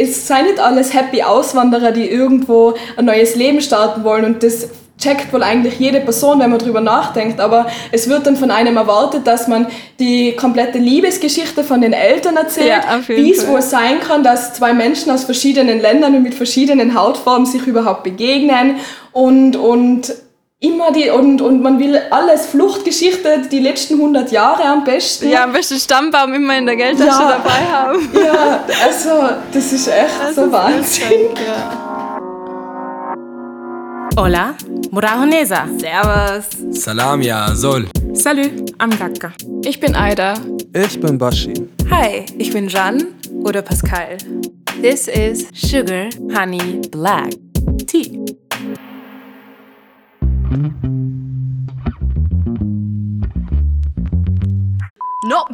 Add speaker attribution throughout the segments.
Speaker 1: es seien nicht alles happy Auswanderer, die irgendwo ein neues Leben starten wollen und das checkt wohl eigentlich jede Person, wenn man drüber nachdenkt, aber es wird dann von einem erwartet, dass man die komplette Liebesgeschichte von den Eltern erzählt, ja, wie es wohl sein kann, dass zwei Menschen aus verschiedenen Ländern und mit verschiedenen Hautfarben sich überhaupt begegnen und, und immer die und, und man will alles Fluchtgeschichte die letzten 100 Jahre am besten.
Speaker 2: Ja, am besten Stammbaum immer in der Geldtasche ja, dabei haben.
Speaker 1: Ja, also das ist echt das so ist Wahnsinn.
Speaker 3: Hola, Murahonesa.
Speaker 2: Servus.
Speaker 4: Salam, ja, Sol.
Speaker 3: Salut, I'm Gakka.
Speaker 2: Ich bin Aida.
Speaker 5: Ich bin Bashi.
Speaker 6: Hi, ich bin Jan oder Pascal.
Speaker 3: This is Sugar Honey Black Tea.
Speaker 7: Not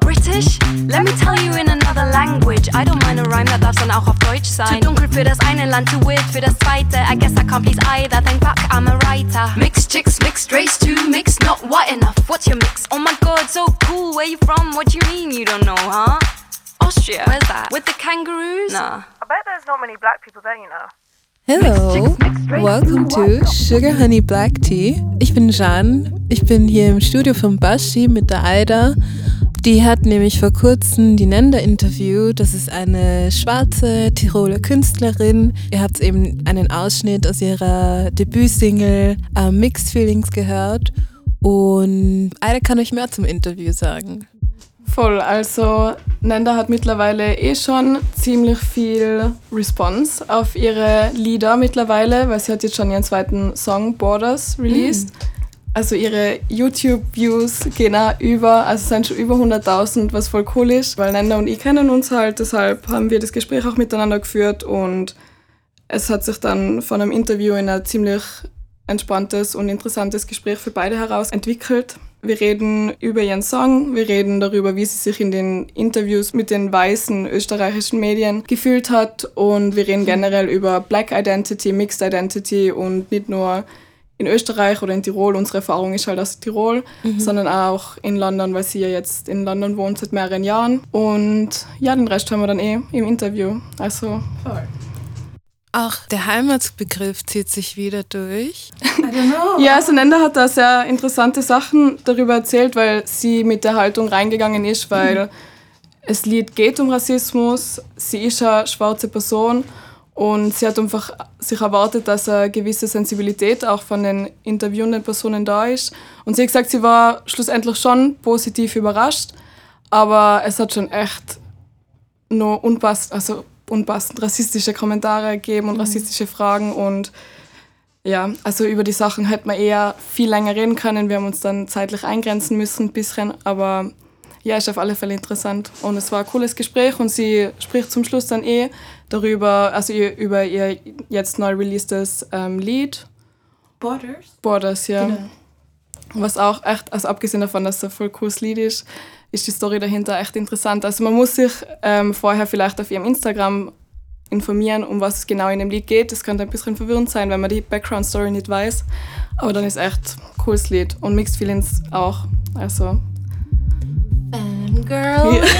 Speaker 7: British? Let me tell you in another language. I don't mind a rhyme, that darf dann auch auf Deutsch sein. Zu dunkel für das eine Land, too weird für das zweite. I guess I can't please either, thank fuck, I'm a writer. Mixed chicks, mixed race, too mixed, not white enough. What's your mix? Oh my god, so cool, where you from? What do you mean you don't know, huh? Austria, where's that? With the kangaroos? Nah.
Speaker 8: I bet there's not many black people there, you know.
Speaker 9: Hello, welcome to Sugar Honey Black Tea. Ich bin Jan, ich bin hier im Studio von Bashi mit der Aida die hat nämlich vor kurzem die Nenda interviewt. Das ist eine schwarze Tiroler Künstlerin. Ihr habt eben einen Ausschnitt aus ihrer Debütsingle äh, Mixed Feelings gehört. Und Aida kann euch mehr zum Interview sagen.
Speaker 1: Voll, also Nenda hat mittlerweile eh schon ziemlich viel Response auf ihre Lieder mittlerweile, weil sie hat jetzt schon ihren zweiten Song Borders released. Mhm. Also ihre YouTube-Views gehen auch über, also es sind schon über 100.000, was voll cool ist, weil Nanda und ich kennen uns halt, deshalb haben wir das Gespräch auch miteinander geführt und es hat sich dann von einem Interview in ein ziemlich entspanntes und interessantes Gespräch für beide heraus entwickelt. Wir reden über ihren Song, wir reden darüber, wie sie sich in den Interviews mit den weißen österreichischen Medien gefühlt hat und wir reden generell über Black Identity, Mixed Identity und nicht nur in Österreich oder in Tirol, unsere Erfahrung ist halt aus Tirol, mhm. sondern auch in London, weil sie ja jetzt in London wohnt seit mehreren Jahren. Und ja, den Rest haben wir dann eh im Interview. Also voll.
Speaker 9: Auch der Heimatbegriff zieht sich wieder durch.
Speaker 1: I don't know. ja, Sanenda hat da sehr interessante Sachen darüber erzählt, weil sie mit der Haltung reingegangen ist, weil mhm. das Lied geht um Rassismus, sie ist eine schwarze Person und sie hat einfach sich erwartet, dass eine gewisse Sensibilität auch von den interviewenden Personen da ist. Und sie hat gesagt, sie war schlussendlich schon positiv überrascht, aber es hat schon echt nur unpassend, also unpassend rassistische Kommentare gegeben und mhm. rassistische Fragen und ja, also über die Sachen hätte man eher viel länger reden können. Wir haben uns dann zeitlich eingrenzen müssen, ein bisschen, aber ja, ist auf alle Fälle interessant. Und es war ein cooles Gespräch und sie spricht zum Schluss dann eh darüber, also über ihr jetzt neu releastes ähm, Lied.
Speaker 6: Borders?
Speaker 1: Borders, ja. Genau. Was auch echt, also abgesehen davon, dass es ein voll cooles Lied ist, ist die Story dahinter echt interessant. Also man muss sich ähm, vorher vielleicht auf ihrem Instagram informieren, um was es genau in dem Lied geht. Das könnte ein bisschen verwirrend sein, wenn man die Background-Story nicht weiß. Aber dann ist echt cooles Lied. Und Mixed Feelings auch. Also
Speaker 3: Fangirl.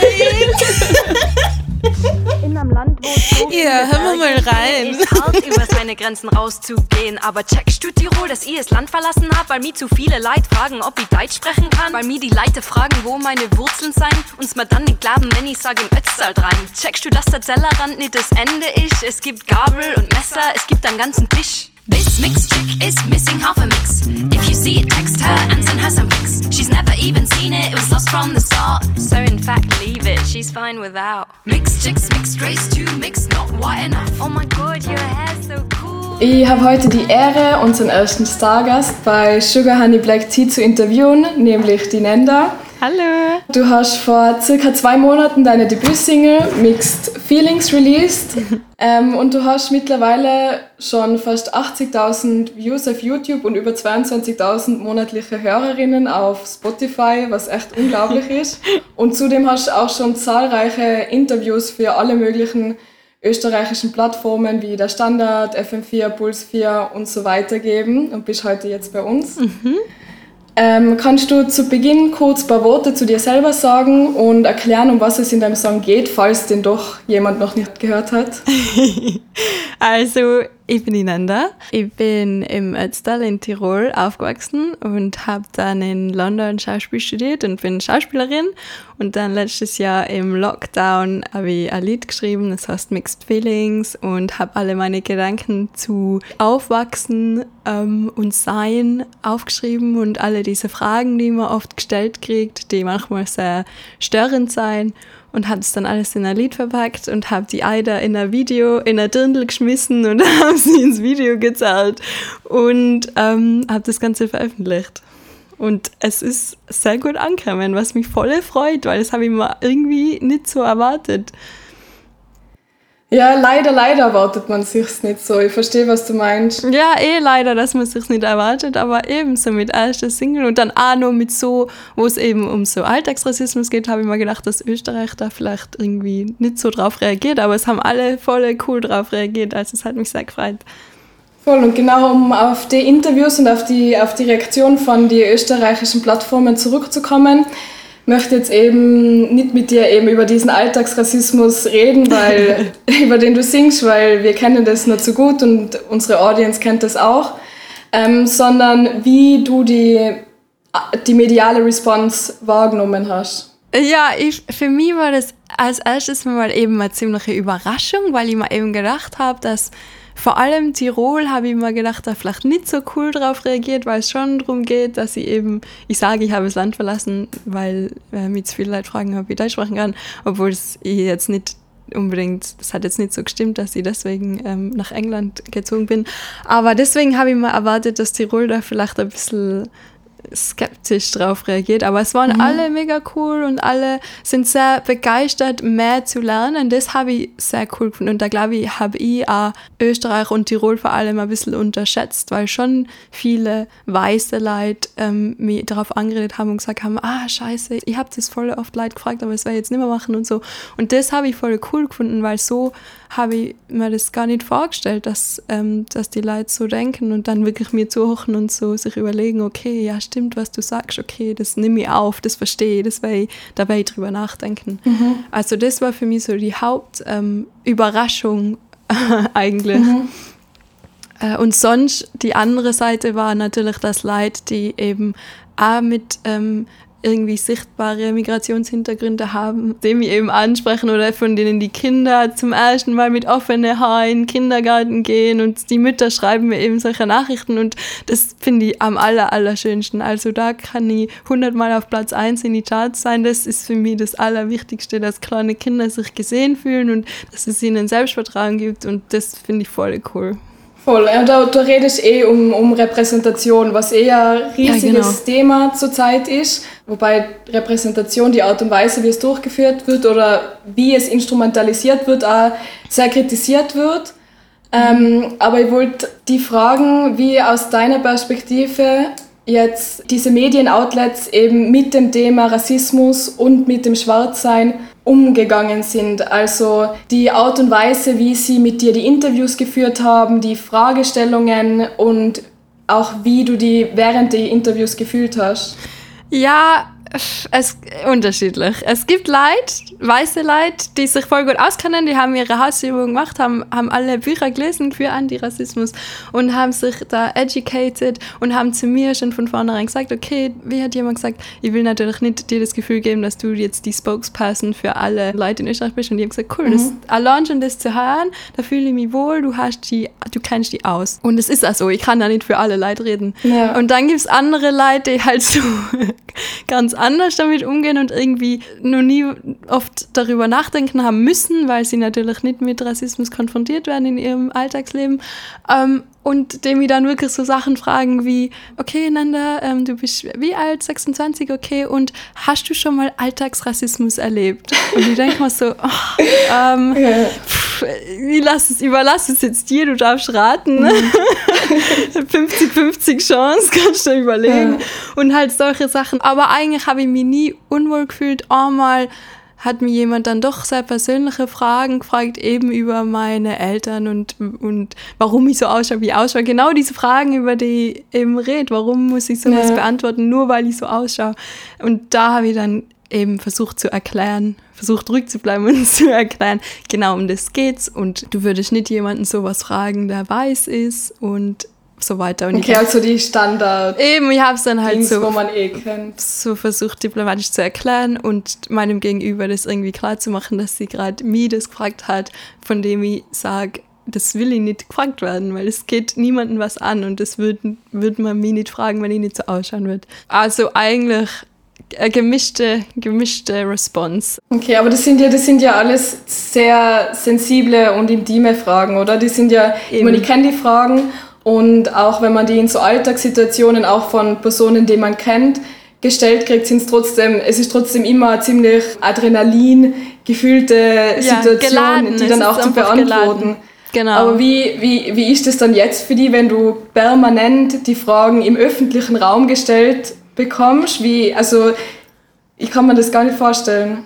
Speaker 7: In einem Land, wo es so
Speaker 9: Ja, hören wir mal rein.
Speaker 7: Ist hart, über seine Grenzen rauszugehen. Aber checkst du Tirol, dass ich das Land verlassen hab? Weil mir zu viele Leute fragen, ob ich Deutsch sprechen kann. Weil mir die Leute fragen, wo meine Wurzeln sein. Uns mir dann nicht glauben, wenn ich sage im Ötztal rein. Checkst du, dass der Zellerrand nicht das Ende ist? Es gibt Gabel und Messer, es gibt einen ganzen Tisch. This mixed chick is missing half a mix. If you see it, text her and send her some pics. She's never even seen it, it was lost from the start. So in fact, leave it, she's fine without. Mixed chicks, mixed race, too mixed, not white enough. Oh my god, your hair's so cool.
Speaker 1: Ich habe heute die Ehre, unseren ersten Stargast bei Sugar Honey Black Tea zu interviewen, nämlich die Nenda.
Speaker 2: Hallo!
Speaker 1: Du hast vor circa zwei Monaten deine Debütsingle Mixed Feelings released ähm, und du hast mittlerweile schon fast 80.000 Views auf YouTube und über 22.000 monatliche Hörerinnen auf Spotify, was echt unglaublich ist. Und zudem hast du auch schon zahlreiche Interviews für alle möglichen österreichischen Plattformen wie der Standard, FM4, Puls 4 und so weiter gegeben und bist heute jetzt bei uns. Mhm. Ähm, kannst du zu Beginn kurz ein paar Worte zu dir selber sagen und erklären, um was es in deinem Song geht, falls den doch jemand noch nicht gehört hat?
Speaker 2: Also, ich bin Inanda. Ich bin im Ötztal in Tirol aufgewachsen und habe dann in London Schauspiel studiert und bin Schauspielerin. Und dann letztes Jahr im Lockdown habe ich ein Lied geschrieben, das heißt Mixed Feelings und habe alle meine Gedanken zu Aufwachsen ähm, und Sein aufgeschrieben und alle diese Fragen, die man oft gestellt kriegt, die manchmal sehr störend sein und habe es dann alles in ein Lied verpackt und habe die Eider in ein Video, in ein Dirndl geschmissen und habe sie ins Video gezahlt und ähm, habe das Ganze veröffentlicht. Und es ist sehr gut angekommen, was mich voll freut, weil das habe ich mir irgendwie nicht so erwartet.
Speaker 1: Ja, leider, leider erwartet man sich's nicht so. Ich verstehe, was du meinst.
Speaker 2: Ja, eh leider, dass man sich's nicht erwartet, aber ebenso mit erster Single und dann auch noch mit so, wo es eben um so Alltagsrassismus geht, habe ich mir gedacht, dass Österreich da vielleicht irgendwie nicht so drauf reagiert, aber es haben alle voll cool drauf reagiert, also es hat mich sehr gefreut.
Speaker 1: Voll und genau um auf die Interviews und auf die, auf die Reaktion von den österreichischen Plattformen zurückzukommen, möchte jetzt eben nicht mit dir eben über diesen Alltagsrassismus reden, weil, über den du singst, weil wir kennen das nicht so gut und unsere Audience kennt das auch, ähm, sondern wie du die, die mediale Response wahrgenommen hast.
Speaker 2: Ja, ich, für mich war das als erstes mal eben eine ziemliche Überraschung, weil ich mir eben gedacht habe, dass vor allem Tirol habe ich mir gedacht, da vielleicht nicht so cool drauf reagiert, weil es schon darum geht, dass ich eben, ich sage, ich habe das Land verlassen, weil äh, mich zu viele Leute fragen, ob ich Deutsch sprechen kann, obwohl es jetzt nicht unbedingt, das hat jetzt nicht so gestimmt, dass ich deswegen ähm, nach England gezogen bin. Aber deswegen habe ich mal erwartet, dass Tirol da vielleicht ein bisschen skeptisch drauf reagiert, aber es waren mhm. alle mega cool und alle sind sehr begeistert, mehr zu lernen. Das habe ich sehr cool gefunden und da glaube ich, habe ich auch Österreich und Tirol vor allem ein bisschen unterschätzt, weil schon viele weiße Leute ähm, mich darauf angeredet haben und gesagt haben, ah scheiße, ich habe das voll oft Leute gefragt, aber das werde ich jetzt nicht mehr machen und so. Und das habe ich voll cool gefunden, weil so habe ich mir das gar nicht vorgestellt, dass, ähm, dass die Leute so denken und dann wirklich mir zuhören und so sich überlegen, okay, ja stimmt, was du sagst, okay, das nehme ich auf, das verstehe ich, das werde ich, da werde ich drüber nachdenken. Mhm. Also das war für mich so die Hauptüberraschung ähm, eigentlich. Mhm. Äh, und sonst, die andere Seite war natürlich das Leid, die eben auch mit ähm, irgendwie sichtbare Migrationshintergründe haben, die mich eben ansprechen oder von denen die Kinder zum ersten Mal mit offenen Haaren in den Kindergarten gehen und die Mütter schreiben mir eben solche Nachrichten und das finde ich am aller, allerschönsten. Also da kann ich hundertmal auf Platz 1 in die Charts sein. Das ist für mich das Allerwichtigste, dass kleine Kinder sich gesehen fühlen und dass es ihnen Selbstvertrauen gibt und das finde ich voll cool.
Speaker 1: Voll, ja, da, da redest eh um, um Repräsentation, was eher ein riesiges ja, genau. Thema zurzeit ist. Wobei Repräsentation, die Art und Weise, wie es durchgeführt wird oder wie es instrumentalisiert wird, auch sehr kritisiert wird. Ähm, aber ich wollte die fragen, wie aus deiner Perspektive jetzt diese Medienoutlets eben mit dem Thema Rassismus und mit dem Schwarzsein umgegangen sind. Also die Art und Weise, wie sie mit dir die Interviews geführt haben, die Fragestellungen und auch wie du die während der Interviews gefühlt hast.
Speaker 2: Ja, es unterschiedlich. Es gibt Leute, weiße Leute, die sich voll gut auskennen, die haben ihre Hausübungen gemacht, haben, haben alle Bücher gelesen für Antirassismus und haben sich da educated und haben zu mir schon von vornherein gesagt, okay, wie hat jemand gesagt, ich will natürlich nicht dir das Gefühl geben, dass du jetzt die Spokesperson für alle Leute in Österreich bist und die haben gesagt, cool, mhm. das, allein schon das zu hören, da fühle ich mich wohl, du hast die, du kennst die aus. Und es ist also, ich kann da nicht für alle Leute reden. Ja. Und dann gibt es andere Leute, die halt so ganz anders damit umgehen und irgendwie noch nie oft darüber nachdenken haben müssen, weil sie natürlich nicht mit Rassismus konfrontiert werden in ihrem Alltagsleben. Ähm, und dem ich dann wirklich so Sachen fragen wie, okay, Nanda, ähm, du bist wie alt? 26, okay, und hast du schon mal Alltagsrassismus erlebt? Und ich denke mal so, oh, ähm, ja. pff, ich lass es, überlasse es jetzt dir, du darfst raten. 50-50 mhm. Chance, kannst du überlegen. Ja. Und halt solche Sachen. Aber eigentlich habe ich mich nie unwohl gefühlt, einmal hat mir jemand dann doch sehr persönliche Fragen gefragt, eben über meine Eltern und, und warum ich so ausschaue, wie ich ausschaue. Genau diese Fragen, über die ich eben rede. Warum muss ich sowas
Speaker 1: Ja.
Speaker 2: beantworten, nur weil ich so ausschaue? Und da habe ich dann eben versucht zu erklären, versucht ruhig zu bleiben und zu erklären, genau um das geht's und du würdest nicht jemanden sowas fragen, der weiß ist und so weiter. Und
Speaker 1: Okay,
Speaker 2: ich
Speaker 1: also die Standard.
Speaker 2: eben, ich habe es dann halt
Speaker 1: Dings,
Speaker 2: so
Speaker 1: wo man eh
Speaker 2: so versucht, diplomatisch zu erklären und meinem Gegenüber das irgendwie klar zu machen, dass sie gerade mir das gefragt hat, von dem ich sage, das will ich nicht gefragt werden, weil es geht niemandem was an und das würde würd man mich nicht fragen, wenn ich nicht so ausschauen würde. Also eigentlich eine gemischte, gemischte Response.
Speaker 1: Okay, aber das sind ja, das sind ja alles sehr sensible und intime Fragen, oder? Die sind ja, ich meine, ich kenne die Fragen und auch wenn man die in so Alltagssituationen auch von Personen, die man kennt, gestellt kriegt, sind es trotzdem, es ist trotzdem immer eine ziemlich Adrenalin gefüllte Situation,
Speaker 2: geladen.
Speaker 1: die dann auch zu beantworten.
Speaker 2: geladen. Genau.
Speaker 1: Aber wie, wie, wie ist es dann jetzt für dich, wenn du permanent die Fragen im öffentlichen Raum gestellt bekommst? Wie, also ich kann mir das gar nicht vorstellen.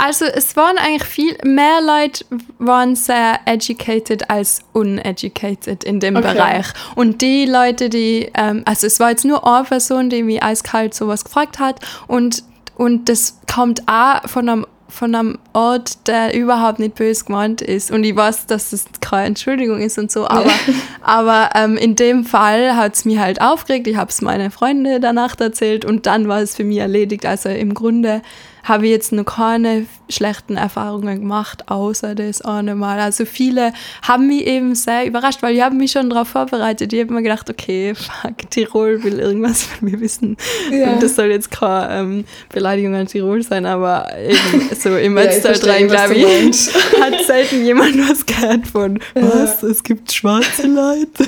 Speaker 2: Also es waren eigentlich viel mehr Leute waren sehr educated als uneducated in dem
Speaker 1: Okay.
Speaker 2: Bereich. Und die Leute, die, ähm, also es war jetzt nur eine Person, die mich eiskalt sowas gefragt hat und, und das kommt auch von einem von einem Ort, der überhaupt nicht böse gemeint ist. Und ich weiß, dass das keine Entschuldigung ist und so, aber, aber ähm, in dem Fall hat es mich halt aufgeregt. Ich habe es meine Freunde danach erzählt und dann war es für mich erledigt. Also im Grunde habe ich jetzt noch keine schlechten Erfahrungen gemacht, außer das eine Mal. Also viele haben mich eben sehr überrascht, weil ich habe mich schon darauf vorbereitet. Ich habe mir gedacht, okay, fuck, Tirol will irgendwas von mir wissen.
Speaker 1: Ja.
Speaker 2: Und das soll jetzt keine ähm, Beleidigung an Tirol sein, aber eben so im
Speaker 1: Ja,
Speaker 2: Ötztal
Speaker 1: verstehe,
Speaker 2: rein, glaube ich, hat selten jemand was gehört von, was, es gibt schwarze Leute.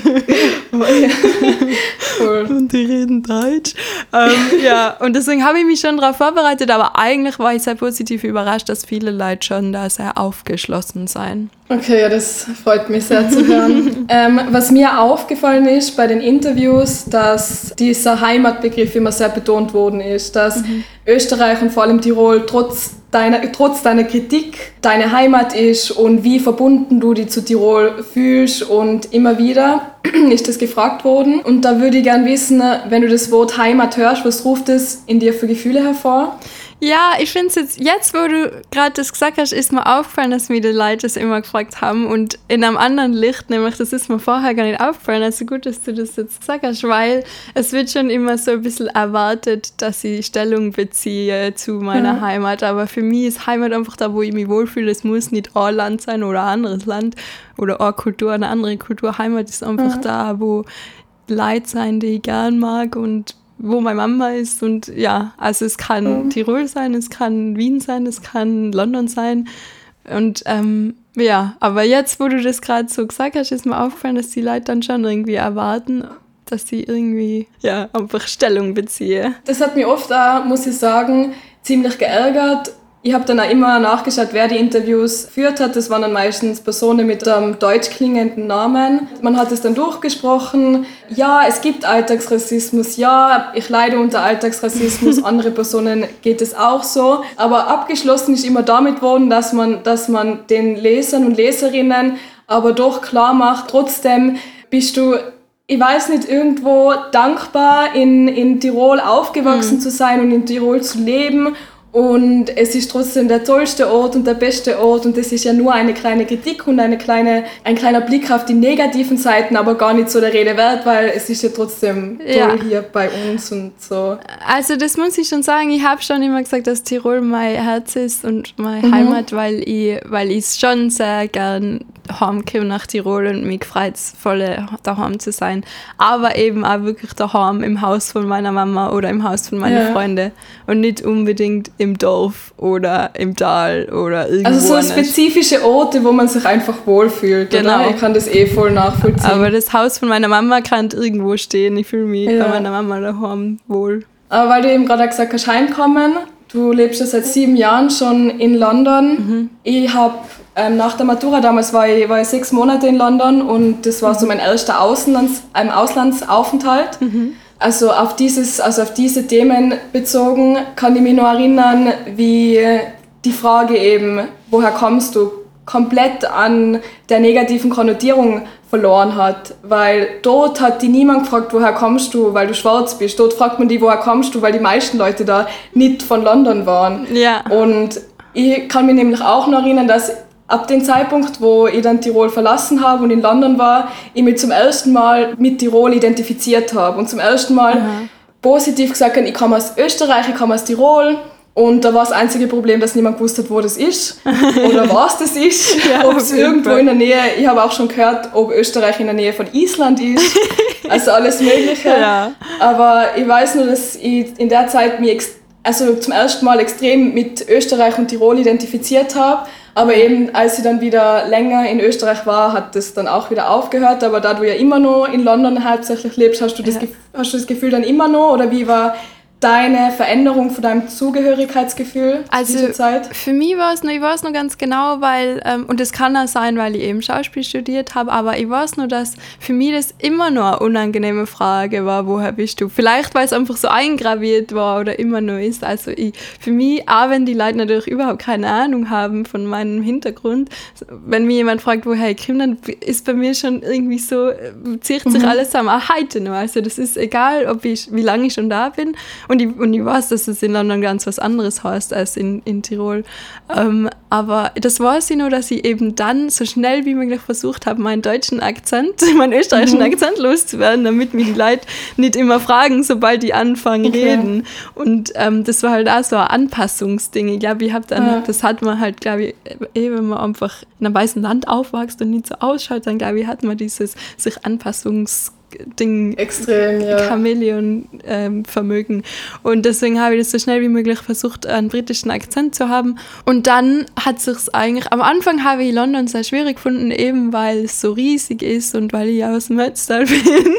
Speaker 1: Cool.
Speaker 2: Und die reden Deutsch. Ähm, ja, und deswegen habe ich mich schon darauf vorbereitet, aber eigentlich war ich sehr positiv überrascht, dass viele Leute schon da sehr aufgeschlossen sein.
Speaker 1: Okay, ja, das freut mich sehr zu hören. ähm, was mir aufgefallen ist bei den Interviews, dass dieser Heimatbegriff immer sehr betont worden ist, dass Österreich und vor allem Tirol trotz deiner, trotz deiner Kritik deine Heimat ist und wie verbunden du dich zu Tirol fühlst und immer wieder ist das gefragt worden. Und da würde ich gern wissen, wenn du das Wort Heimat hörst, was ruft es in dir für Gefühle hervor?
Speaker 2: Ja, ich finde es jetzt, jetzt wo du gerade das gesagt hast, ist mir aufgefallen, dass mir die Leute das immer gefragt haben und in einem anderen Licht, nämlich das ist mir vorher gar nicht aufgefallen, also gut, dass du das jetzt gesagt hast, weil es wird schon immer so ein bisschen erwartet, dass ich Stellung beziehe zu meiner Heimat, aber für mich ist Heimat einfach da, wo ich mich wohlfühle, es muss nicht ein Land sein oder ein anderes Land oder eine Kultur, eine andere Kultur, Heimat ist einfach da, wo Leute sein, die ich gern mag und wo meine Mama ist und ja, also es kann Tirol sein, es kann Wien sein, es kann London sein und ähm, ja, aber jetzt, wo du das gerade so gesagt hast, ist mir aufgefallen, dass die Leute dann schon irgendwie erwarten, dass ich irgendwie ja einfach Stellung beziehe.
Speaker 1: Das hat mich oft auch, muss ich sagen, ziemlich geärgert. Ich habe dann auch immer nachgeschaut, wer die Interviews geführt hat. Das waren dann meistens Personen mit einem deutsch klingenden Namen. Man hat es dann durchgesprochen. Ja, es gibt Alltagsrassismus. Ja, ich leide unter Alltagsrassismus. Andere Personen geht es auch so. Aber abgeschlossen ist immer damit worden, dass man, dass man den Lesern und Leserinnen aber doch klar macht, trotzdem bist du ich weiß nicht, irgendwo dankbar in, in Tirol aufgewachsen zu sein und in Tirol zu leben. Und es ist trotzdem der tollste Ort und der beste Ort und das ist ja nur eine kleine Kritik und eine kleine, ein kleiner Blick auf die negativen Seiten, aber gar nicht so der Rede wert, weil es ist ja trotzdem toll
Speaker 2: Ja.
Speaker 1: hier bei uns und so.
Speaker 2: Also das muss ich schon sagen, ich habe schon immer gesagt, dass Tirol mein Herz ist und meine Heimat, weil ich weil ich schon sehr gern heimkomme nach Tirol und mich freut es voll daheim zu sein. Aber eben auch wirklich daheim im Haus von meiner Mama oder im Haus von meinen
Speaker 1: Ja.
Speaker 2: Freunden und nicht unbedingt im Dorf oder im Tal oder irgendwo
Speaker 1: Also so
Speaker 2: anders.
Speaker 1: spezifische Orte, wo man sich einfach wohlfühlt.
Speaker 2: Genau.
Speaker 1: Oder? Ich kann das eh voll nachvollziehen.
Speaker 2: Aber das Haus von meiner Mama kann irgendwo stehen. Ich fühle mich
Speaker 1: Ja.
Speaker 2: bei meiner Mama daheim wohl.
Speaker 1: Aber weil du eben gerade gesagt hast, heimkommen, du lebst ja seit sieben Jahren schon in London. Ich habe ähm, nach der Matura, damals war ich, war ich sechs Monate in London und das war so mein erster Auslands, ähm, Auslandsaufenthalt. Also auf, dieses, also auf diese Themen bezogen kann ich mich noch erinnern, wie die Frage eben, woher kommst du, komplett an der negativen Konnotierung verloren hat. Weil dort hat die niemand gefragt, woher kommst du, weil du schwarz bist. Dort fragt man die, woher kommst du, weil die meisten Leute da nicht von London waren.
Speaker 2: Ja.
Speaker 1: Und ich kann mich nämlich auch noch erinnern, dass ab dem Zeitpunkt, wo ich dann Tirol verlassen habe und in London war, ich mich zum ersten Mal mit Tirol identifiziert habe und zum ersten Mal
Speaker 2: Mhm.
Speaker 1: positiv gesagt habe, ich komme aus Österreich, ich komme aus Tirol. Und da war das einzige Problem, dass niemand gewusst hat, wo das ist oder was das ist. ob es irgendwo in der Nähe, ich habe auch schon gehört, ob Österreich in der Nähe von Island ist. Also alles Mögliche.
Speaker 2: Ja.
Speaker 1: Aber ich weiß nur, dass ich in der Zeit mich also zum ersten Mal extrem mit Österreich und Tirol identifiziert habe. Aber eben, als ich dann wieder länger in Österreich war, hat das dann auch wieder aufgehört. Aber da du ja immer noch in London hauptsächlich lebst, hast du das,
Speaker 2: Ja.
Speaker 1: Hast du das Gefühl dann immer noch? Oder wie war deine Veränderung von deinem Zugehörigkeitsgefühl
Speaker 2: Also
Speaker 1: zu dieser Zeit?
Speaker 2: für mich war es nur, ich weiß nur ganz genau, weil, ähm, und das kann auch sein, weil ich eben Schauspiel studiert habe, aber ich weiß nur, dass für mich das immer nur eine unangenehme Frage war, woher bist du? Vielleicht, weil es einfach so eingraviert war oder immer nur ist. Also ich, für mich, auch wenn die Leute natürlich überhaupt keine Ahnung haben von meinem Hintergrund, wenn mir jemand fragt, woher ich komme, dann ist bei mir schon irgendwie so, äh, zieht sich alles zusammen, auch heute noch. Also das ist egal, ob ich, wie lange ich schon da bin und ich, und ich weiß, dass es in London ganz was anderes heißt als in, in Tirol. Ähm, aber das weiß ich nur, dass ich eben dann so schnell wie möglich versucht habe, meinen deutschen Akzent, meinen österreichischen Akzent loszuwerden, damit mir die Leute nicht immer fragen, sobald die anfangen
Speaker 1: Okay.
Speaker 2: reden. Und ähm, das war halt auch so ein Anpassungsding. Ich glaube, ich habe dann,
Speaker 1: Ja.
Speaker 2: das hat man halt, glaube ich, eh, wenn man einfach in einem weißen Land aufwächst und nicht so ausschaut, dann glaube ich, hat man dieses sich Anpassungsding
Speaker 1: Extrem, ja.
Speaker 2: Chamäleon-Vermögen. und deswegen habe ich das so schnell wie möglich versucht, einen britischen Akzent zu haben. Und dann hat sich's eigentlich, am Anfang habe ich London sehr schwierig gefunden, eben weil es so riesig ist und weil ich aus dem Ötztal bin.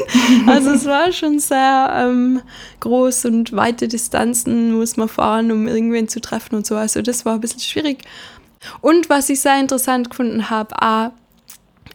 Speaker 2: also es war schon sehr ähm, groß und weite Distanzen muss man fahren, um irgendwen zu treffen und so. Also das war ein bisschen schwierig. Und was ich sehr interessant gefunden habe, auch,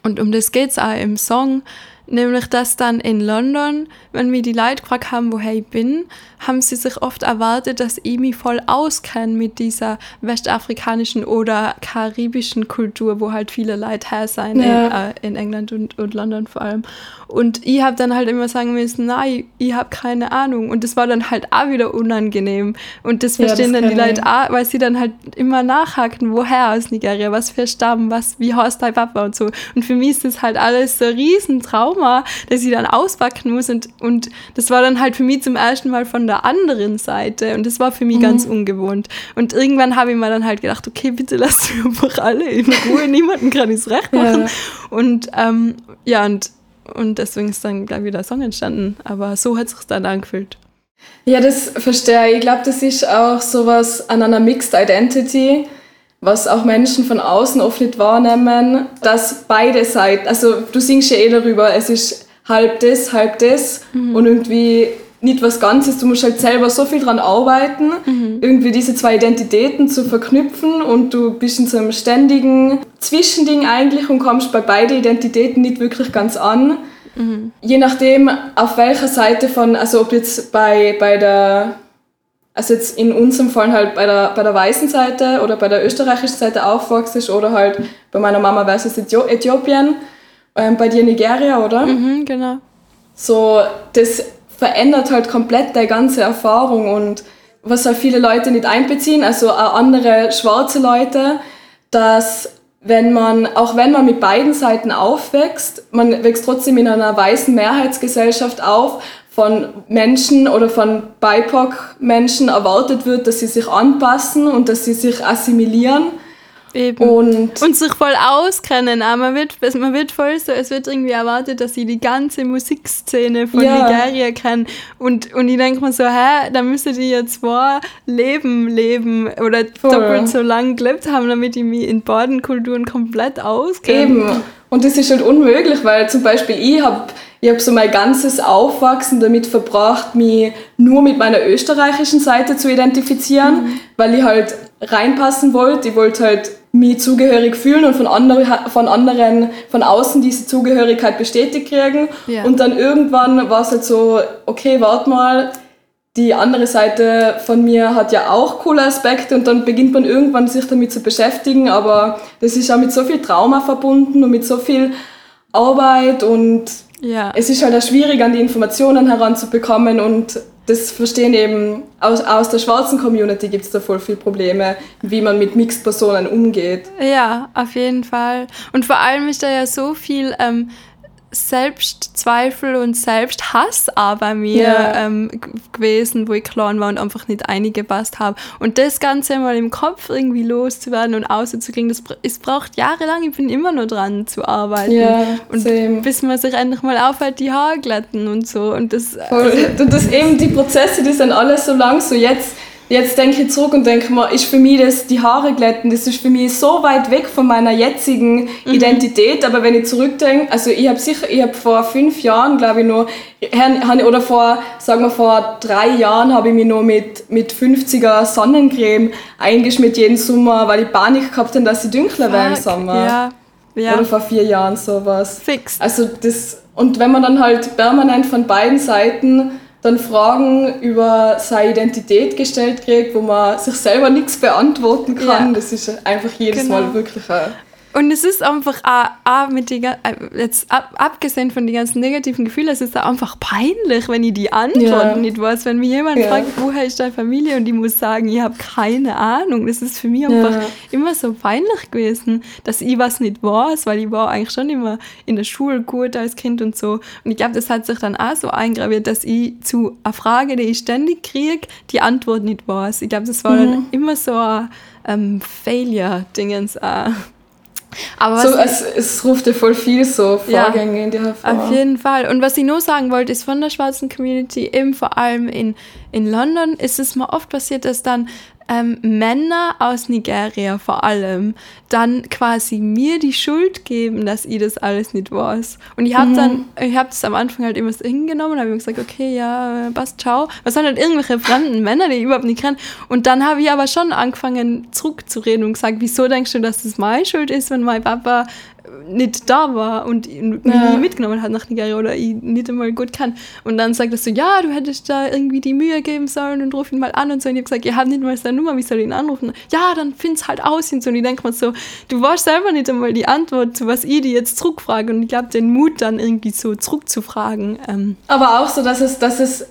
Speaker 2: und um das geht es auch im Song, nämlich dass dann in London, wenn mir die Leute gefragt haben, woher ich bin, haben sie sich oft erwartet, dass ich mich voll auskenne mit dieser westafrikanischen oder karibischen Kultur, wo halt viele Leute her sein,
Speaker 1: Ja.
Speaker 2: in, äh, in England und, und London vor allem. Und ich habe dann halt immer sagen müssen, nein, ich habe keine Ahnung. Und das war dann halt auch wieder unangenehm. Und das
Speaker 1: Ja, das
Speaker 2: verstehen dann die Leute auch, weil sie dann halt immer nachhaken, woher aus Nigeria, was für Stamm, was, wie heißt dein Papa und so. Und für mich ist das halt alles so ein Riesentrauma, dass ich dann auspacken muss. Und, und das war dann halt für mich zum ersten Mal von der anderen Seite. Und das war für mich ganz ungewohnt. Und irgendwann habe ich mir dann halt gedacht, okay, bitte lasst mich einfach alle in Ruhe, niemanden kann ich es recht machen.
Speaker 1: Ja.
Speaker 2: Und ähm, ja, und, und deswegen ist dann gleich wieder ein Song entstanden. Aber so hat es sich dann angefühlt.
Speaker 1: Ja, das verstehe ich. Ich glaube, das ist auch sowas an einer Mixed Identity, was auch Menschen von außen oft nicht wahrnehmen, dass beide Seiten, also du singst ja eh darüber, es ist halb das, halb das und irgendwie nicht was Ganzes. Du musst halt selber so viel dran arbeiten, irgendwie diese zwei Identitäten zu verknüpfen und du bist in so einem ständigen Zwischending eigentlich und kommst bei beiden Identitäten nicht wirklich ganz an. Je nachdem, auf welcher Seite von, also ob jetzt bei, bei der, also jetzt in unserem Fall halt bei der, bei der weißen Seite oder bei der österreichischen Seite aufwachst ist oder halt bei meiner Mama wäre es Äthiopien, ähm, bei dir Nigeria, oder?
Speaker 2: Mhm, genau.
Speaker 1: So, das verändert halt komplett deine ganze Erfahrung und was halt viele Leute nicht einbeziehen, also auch andere schwarze Leute, dass wenn man, auch wenn man mit beiden Seiten aufwächst, man wächst trotzdem in einer weißen Mehrheitsgesellschaft auf, von Menschen oder von BIPOC-Menschen erwartet wird, dass sie sich anpassen und dass sie sich assimilieren.
Speaker 2: Eben.
Speaker 1: Und
Speaker 2: Und sich voll auskennen. Aber man wird, man wird voll so, es wird irgendwie erwartet, dass sie die ganze Musikszene von
Speaker 1: Ja.
Speaker 2: Nigeria kennen. Und, und ich denke mir so, hä, da müsste die ja zwei Leben leben oder
Speaker 1: Voll.
Speaker 2: doppelt so lang gelebt haben, damit ich mich in beiden Kulturen komplett auskenne.
Speaker 1: Eben. Und das ist halt unmöglich, weil zum Beispiel ich habe ich hab so mein ganzes Aufwachsen damit verbracht, mich nur mit meiner österreichischen Seite zu identifizieren, weil ich halt reinpassen wollte. Ich wollte halt mich zugehörig fühlen und von, andere, von anderen von außen diese Zugehörigkeit bestätigt kriegen.
Speaker 2: Ja.
Speaker 1: Und dann irgendwann war es halt so, okay, warte mal, die andere Seite von mir hat ja auch coole Aspekte und dann beginnt man irgendwann sich damit zu beschäftigen, aber das ist auch mit so viel Trauma verbunden und mit so viel Arbeit und
Speaker 2: Ja.
Speaker 1: es ist halt auch schwierig, an die Informationen heranzubekommen und das verstehen eben, aus, aus der schwarzen Community gibt es da voll viele Probleme, wie man mit Mixed-Personen umgeht.
Speaker 2: Ja, auf jeden Fall. Und vor allem ist da ja so viel ähm, Selbstzweifel und Selbsthass auch bei mir
Speaker 1: Ja.
Speaker 2: ähm, gewesen, wo ich klein war und einfach nicht eingepasst habe. Und das Ganze mal im Kopf irgendwie loszuwerden und auszukriegen, das es braucht jahrelang. Ich bin immer noch dran zu arbeiten.
Speaker 1: Ja,
Speaker 2: und
Speaker 1: same.
Speaker 2: bis man sich endlich mal aufhört, die Haare glätten und so. Und das,
Speaker 1: Voll. Und das eben, die Prozesse, die sind alle so lang. So jetzt, jetzt denke ich zurück und denke mir, ist für mich das, die Haare glätten, das ist für mich so weit weg von meiner jetzigen Identität. Aber wenn ich zurückdenke, also ich habe sicher, ich habe vor fünf Jahren, glaube ich, noch, oder vor, sagen wir vor drei Jahren, habe ich mich noch mit, mit 50er Sonnencreme eingeschmiert jeden Sommer, weil ich Panik gehabt habe, dass ich dunkler werde im Sommer.
Speaker 2: Ja, ja.
Speaker 1: Oder vor vier Jahren sowas.
Speaker 2: fix.
Speaker 1: Also das, und wenn man dann halt permanent von beiden Seiten dann Fragen über seine Identität gestellt kriegt, wo man sich selber nichts beantworten kann,
Speaker 2: Ja.
Speaker 1: das ist einfach jedes
Speaker 2: Genau.
Speaker 1: Mal wirklich ein
Speaker 2: Und es ist einfach auch, auch mit die, äh, jetzt ab, abgesehen von den ganzen negativen Gefühlen, es ist auch einfach peinlich, wenn ich die Antworten
Speaker 1: Ja.
Speaker 2: nicht weiß. Wenn mir jemand
Speaker 1: Ja.
Speaker 2: fragt, woher ist deine Familie und ich muss sagen, ich habe keine Ahnung. Das ist für mich einfach
Speaker 1: Ja.
Speaker 2: immer so peinlich gewesen, dass ich was nicht weiß, weil ich war eigentlich schon immer in der Schule gut als Kind und so. Und ich glaube, das hat sich dann auch so eingraviert, dass ich zu einer Frage, die ich ständig kriege, die Antwort nicht weiß. Ich glaube, das war
Speaker 1: Mhm.
Speaker 2: dann immer so ein ähm, Failure-Dingens auch. Aber
Speaker 1: so, es, es ruft ja voll viel so
Speaker 2: Ja.
Speaker 1: Vorgänge in dir hervor.
Speaker 2: auf jeden Fall. Und was ich nur sagen wollte, ist von der schwarzen Community, eben vor allem in, in London, ist es mal oft passiert, dass dann ähm, Männer aus Nigeria vor allem dann quasi mir die Schuld geben, dass ich das alles nicht weiß. Und ich habe dann, ich habe das am Anfang halt immer so hingenommen, habe mir gesagt, okay, ja, passt, ciao. Was sind halt irgendwelche fremden Männer, die ich überhaupt nicht kenne. Und dann habe ich aber schon angefangen zurückzureden und gesagt, wieso denkst du, dass das meine Schuld ist, wenn mein Papa nicht da war und ihn
Speaker 1: Ja.
Speaker 2: mitgenommen hat nach Nigeria oder ich nicht einmal gut kann. Und dann sagt er so, ja, du hättest da irgendwie die Mühe geben sollen und ruf ihn mal an und so. Und ich habe gesagt, ihr habt nicht mal seine Nummer, wie soll ich ihn anrufen? Ja, dann find's halt aus und so. Und ich denke mir so, du weißt selber nicht einmal die Antwort, zu was ich dir jetzt zurückfrage. Und ich glaube, den Mut dann irgendwie so zurückzufragen. Ähm,
Speaker 1: Aber auch so, dass es, dass es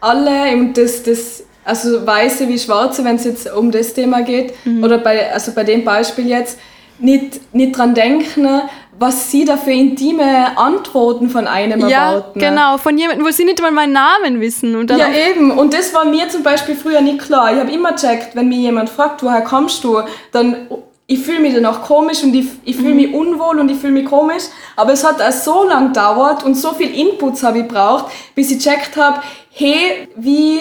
Speaker 1: alle und das, das also Weiße wie Schwarze, wenn es jetzt um das Thema geht,
Speaker 2: Mhm.
Speaker 1: oder bei, also bei dem Beispiel jetzt, nicht, nicht dran denken, was sie da für intime Antworten von einem
Speaker 2: ja,
Speaker 1: erwarten.
Speaker 2: genau, von jemandem, wo sie nicht mal meinen Namen wissen. Und
Speaker 1: Ja, eben. Und das war mir zum Beispiel früher nicht klar. Ich habe immer checkt, wenn mir jemand fragt, woher kommst du, dann ich fühle mich danach komisch und ich, ich fühle mich unwohl und ich fühle mich komisch. Aber es hat auch so lang gedauert und so viel Inputs habe ich braucht, bis ich checkt habe, hey, wie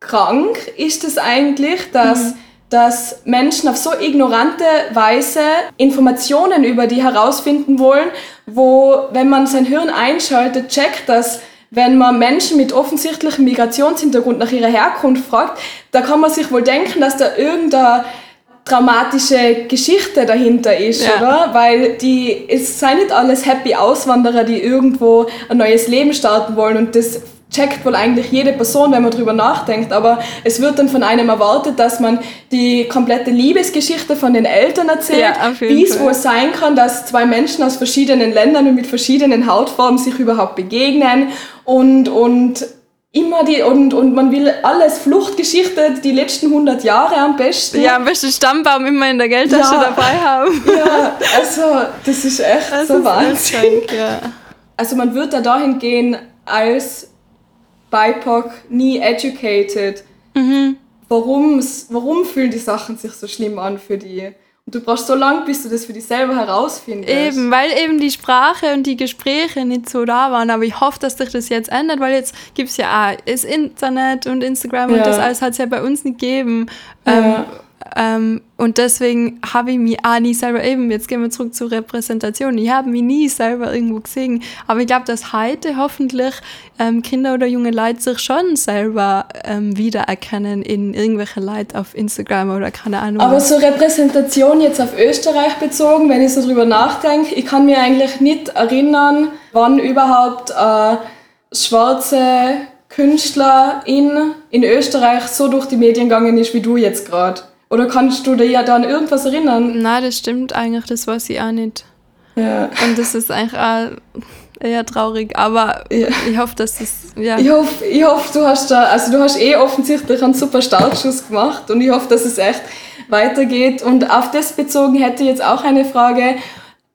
Speaker 1: krank ist es eigentlich, dass, dass Menschen auf so ignorante Weise Informationen über die herausfinden wollen, wo, wenn man sein Hirn einschaltet, checkt, dass wenn man Menschen mit offensichtlichem Migrationshintergrund nach ihrer Herkunft fragt, da kann man sich wohl denken, dass da irgendeine traumatische Geschichte dahinter ist,
Speaker 2: Ja.
Speaker 1: oder? Weil die, es seien nicht alles happy Auswanderer, die irgendwo ein neues Leben starten wollen und das checkt wohl eigentlich jede Person, wenn man drüber nachdenkt, aber es wird dann von einem erwartet, dass man die komplette Liebesgeschichte von den Eltern erzählt,
Speaker 2: Ja,
Speaker 1: wie es wohl sein kann, dass zwei Menschen aus verschiedenen Ländern und mit verschiedenen Hautfarben sich überhaupt begegnen und, und immer die, und, und man will alles Fluchtgeschichte, die letzten 100 Jahre am besten.
Speaker 2: ja, am besten Stammbaum immer in der Geldtasche
Speaker 1: Ja.
Speaker 2: dabei haben.
Speaker 1: Ja, also das ist echt
Speaker 2: Das
Speaker 1: so Wahnsinn.
Speaker 2: ja.
Speaker 1: Also man wird da dahin gehen als BIPOC nie educated. Warum's, warum fühlen die Sachen sich so schlimm an für die? Und du brauchst so lange, bis du das für dich selber herausfindest.
Speaker 2: Eben, weil eben die Sprache und die Gespräche nicht so da waren. Aber ich hoffe, dass sich das jetzt ändert, weil jetzt gibt es ja auch das Internet und Instagram
Speaker 1: Ja.
Speaker 2: und das alles hat es ja bei uns nicht gegeben.
Speaker 1: Ja.
Speaker 2: Ähm, ähm, und deswegen habe ich mich auch nie selber, eben, jetzt gehen wir zurück zur Repräsentation, ich habe mich nie selber irgendwo gesehen. Aber ich glaube, dass heute hoffentlich ähm, Kinder oder junge Leute sich schon selber ähm, wiedererkennen in irgendwelche Leute auf Instagram oder keine Ahnung.
Speaker 1: Aber so Repräsentation jetzt auf Österreich bezogen, wenn ich so drüber nachdenke, ich kann mir eigentlich nicht erinnern, wann überhaupt äh, schwarze Künstlerin in Österreich so durch die Medien gegangen ist wie du jetzt gerade? Oder kannst du dir ja da an irgendwas erinnern?
Speaker 2: Na, das stimmt eigentlich, das weiß ich auch nicht.
Speaker 1: Ja.
Speaker 2: Und das ist eigentlich auch eher traurig, aber
Speaker 1: Ja.
Speaker 2: ich hoffe, dass das, ja.
Speaker 1: Ich hoffe, ich hoffe, du hast da, also du hast eh offensichtlich einen super Startschuss gemacht und ich hoffe, dass es echt weitergeht. Und auf das bezogen hätte ich jetzt auch eine Frage,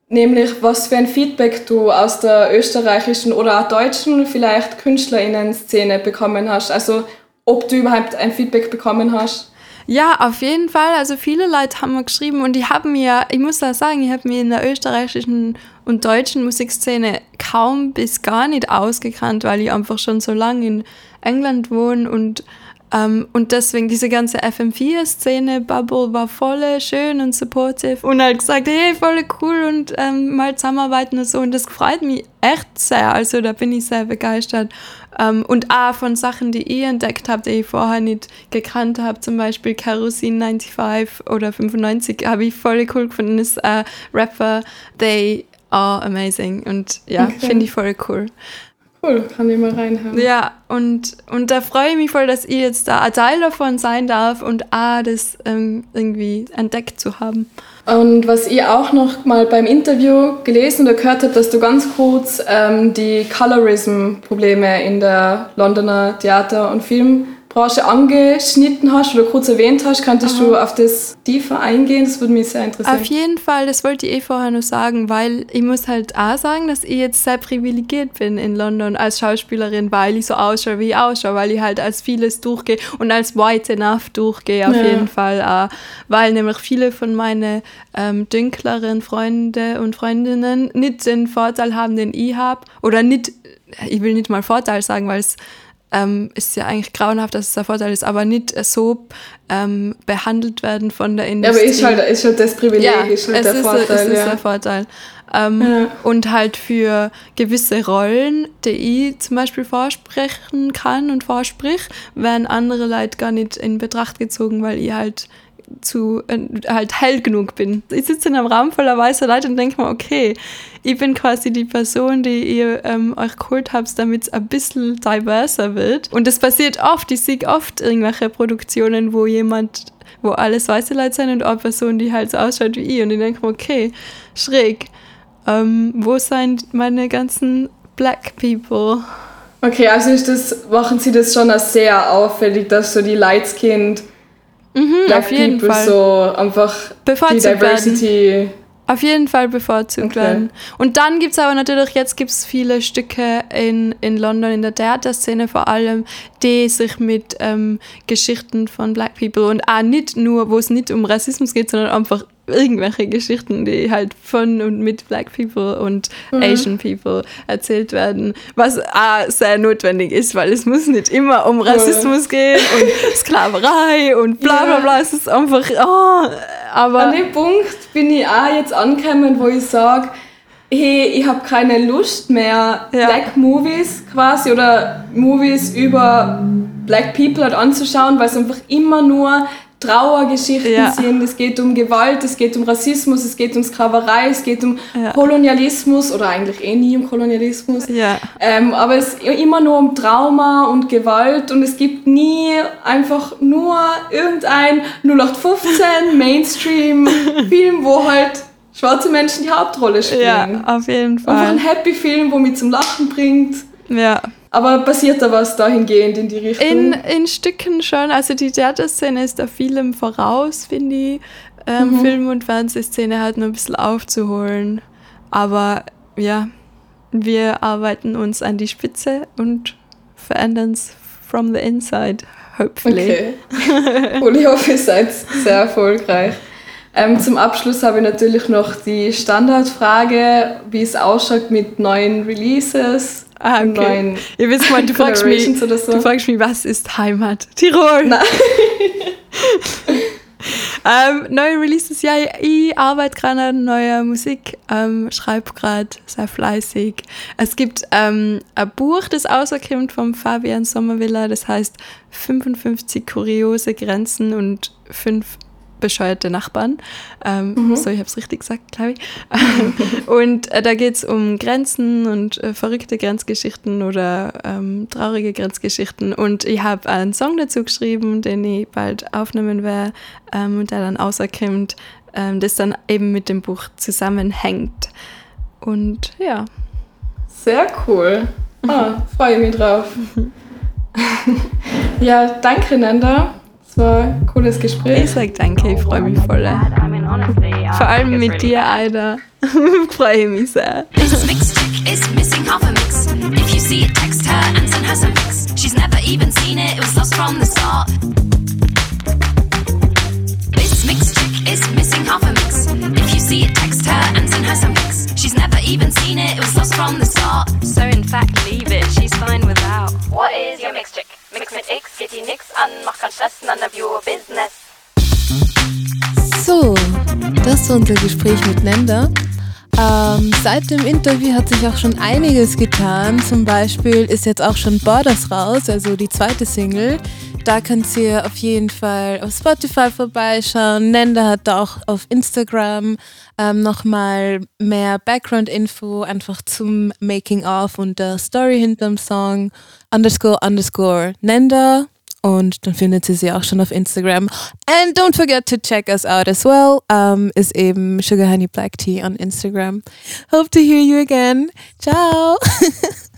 Speaker 1: nämlich was für ein Feedback du aus der österreichischen oder auch deutschen vielleicht KünstlerInnen-Szene bekommen hast. Also ob du überhaupt ein Feedback bekommen hast.
Speaker 2: Ja, auf jeden Fall. Also viele Leute haben mir geschrieben und die haben mir, ich muss da sagen, ich habe mir in der österreichischen und deutschen Musikszene kaum bis gar nicht ausgekannt, weil ich einfach schon so lange in England wohne und ähm, und deswegen diese ganze FM4-Szene, Bubble war voll schön und supportive und halt gesagt, hey, voll cool und ähm, mal zusammenarbeiten und so. Und das freut mich echt sehr, also da bin ich sehr begeistert. Ähm, und auch von Sachen, die ich entdeckt habe, die ich vorher nicht gekannt habe, zum Beispiel Kerosene 95 oder 95, habe ich voll cool gefunden, ist äh, Rapper, they are amazing. Und ja,
Speaker 1: Okay.
Speaker 2: finde ich voll cool.
Speaker 1: Cool, kann ich mal reinhören.
Speaker 2: Ja, und, und da freue ich mich voll, dass ich jetzt da ein Teil davon sein darf und auch das ähm, irgendwie entdeckt zu haben.
Speaker 1: Und was ich auch noch mal beim Interview gelesen oder gehört habe, dass du ganz kurz ähm, die Colorism-Probleme in der Londoner Theater- und Filmbranche angeschnitten hast oder kurz erwähnt hast. Könntest du auf das tiefer eingehen? Das würde mich sehr interessieren.
Speaker 2: Auf jeden Fall, das wollte ich eh vorher nur sagen, weil ich muss halt auch sagen, dass ich jetzt sehr privilegiert bin in London als Schauspielerin, weil ich so ausschaue, wie ich ausschaue, weil ich halt als vieles durchgehe und als white enough durchgehe auf
Speaker 1: Ja.
Speaker 2: jeden Fall auch, weil nämlich viele von meinen ähm, dünkleren Freunde und Freundinnen nicht den Vorteil haben, den ich habe oder nicht, ich will nicht mal Vorteil sagen, weil es ähm, ist ja eigentlich grauenhaft, dass es ein Vorteil ist, aber nicht so ähm, behandelt werden von der
Speaker 1: ja,
Speaker 2: Industrie.
Speaker 1: aber ist halt, ist halt das Privileg, ist halt der
Speaker 2: ist,
Speaker 1: Vorteil.
Speaker 2: es ist
Speaker 1: ja.
Speaker 2: der Vorteil. Ähm,
Speaker 1: Ja.
Speaker 2: Und halt für gewisse Rollen, die ich zum Beispiel vorsprechen kann und vorsprich, werden andere Leute gar nicht in Betracht gezogen, weil ich halt zu äh, halt hell genug bin. Ich sitze in einem Raum voller weißer Leute und denke mir, okay, ich bin quasi die Person, die ihr ähm, euch geholt habt, damit es ein bisschen diverser wird. Und das passiert oft. Ich sehe oft irgendwelche Produktionen, wo jemand, wo alles weiße Leute sind und eine Person, die halt so ausschaut wie ich. Und ich denke mir, okay, schräg. Ähm, wo sind meine ganzen Black People?
Speaker 1: Okay, also das, machen sie das schon als sehr auffällig, dass so die Light-Skinned Black
Speaker 2: Mhm, auf jeden
Speaker 1: People
Speaker 2: Fall.
Speaker 1: so einfach die
Speaker 2: Bevorzugt werden.
Speaker 1: Diversity
Speaker 2: Auf jeden Fall bevorzugt
Speaker 1: Okay.
Speaker 2: werden. Und dann gibt es aber natürlich, jetzt gibt es viele Stücke in, in London, in der Theaterszene vor allem, die sich mit ähm, Geschichten von Black People und auch nicht nur, wo es nicht um Rassismus geht, sondern einfach irgendwelche Geschichten, die halt von und mit Black People und Asian People erzählt werden, was auch sehr notwendig ist, weil es muss nicht immer um Rassismus gehen und Sklaverei und bla bla bla. Es ist einfach, oh, aber...
Speaker 1: An dem Punkt bin ich auch jetzt angekommen, wo ich sage, hey, ich habe keine Lust mehr,
Speaker 2: Ja.
Speaker 1: Black Movies quasi oder Movies über Black People halt anzuschauen, weil es einfach immer nur Trauergeschichten
Speaker 2: Ja.
Speaker 1: sind. Es geht um Gewalt, es geht um Rassismus, es geht um Sklaverei, es geht um
Speaker 2: Ja.
Speaker 1: Kolonialismus oder eigentlich eh nie um Kolonialismus.
Speaker 2: Ja.
Speaker 1: Ähm, aber es ist immer nur um Trauma und Gewalt und es gibt nie einfach nur irgendein 0815 Mainstream-Film, wo halt schwarze Menschen die Hauptrolle spielen.
Speaker 2: Ja, auf jeden
Speaker 1: Einfach
Speaker 2: Fall.
Speaker 1: ein Happy-Film, wo mich zum Lachen bringt.
Speaker 2: Ja.
Speaker 1: Aber passiert da was dahingehend in die Richtung?
Speaker 2: In, in Stücken schon. Also die Theaterszene ist da vielem voraus, finde ich. Ähm, Film- und Fernsehszene hat nur ein bisschen aufzuholen. Aber ja, wir arbeiten uns an die Spitze und verändern es from the inside, hopefully.
Speaker 1: Okay. Und ich hoffe, ihr seid sehr erfolgreich. Ähm, zum Abschluss habe ich natürlich noch die Standardfrage, wie es ausschaut mit neuen Releases.
Speaker 2: Ah, okay.
Speaker 1: neuen
Speaker 2: Ihr wisst mal, du fragst mich,
Speaker 1: so.
Speaker 2: du fragst mich, was ist Heimat? Tirol.
Speaker 1: Nein.
Speaker 2: Ähm, neue Releases, ja, ich arbeite gerade an neuer Musik, ähm, schreibe gerade sehr fleißig. Es gibt ähm, ein Buch, das rauskommt vom Fabian Sommervilla, das heißt 55 kuriose Grenzen und fünf bescheuerte Nachbarn. Ähm, So, ich habe es richtig gesagt, glaube ich. und äh, da geht es um Grenzen und äh, verrückte Grenzgeschichten oder ähm, traurige Grenzgeschichten. Und ich habe einen Song dazu geschrieben, den ich bald aufnehmen werde ähm, und der dann auserkommt, ähm, das dann eben mit dem Buch zusammenhängt. Und ja.
Speaker 1: Sehr cool. Ah, freue mich drauf. ja, danke, Nanda. Es war ein cooles
Speaker 2: Ich
Speaker 1: Gespräch.
Speaker 2: sage danke, ich freue mich voll. Vor allem mit dir, Aida. freue ich mich sehr.
Speaker 4: This mixed chick is missing half a mix. If you see it, text her and send her some pics. She's never even seen it, it was lost from the start. This mixed chick is missing half a mix. If you see it, text her and send her some pics. She's never even seen it, it was lost from the start.
Speaker 7: So in fact, leave it, she's fine without.
Speaker 8: What is your chick? Stress, none of your business.
Speaker 9: So, das war unser Gespräch mit Nenda. Ähm, seit dem Interview hat sich auch schon einiges getan. Zum Beispiel ist jetzt auch schon Borders raus, also die zweite Single. Da könnt ihr auf jeden Fall auf Spotify vorbeischauen. Nenda hat da auch auf Instagram ähm, nochmal mehr Background-Info einfach zum Making-of und der Story hinterm Song. Underscore, underscore, Nenda. Und dann findet ihr sie auch schon auf Instagram. And don't forget to check us out as well. Um, ist eben Sugar Honey Black Tea on Instagram. Hope to hear you again. Ciao.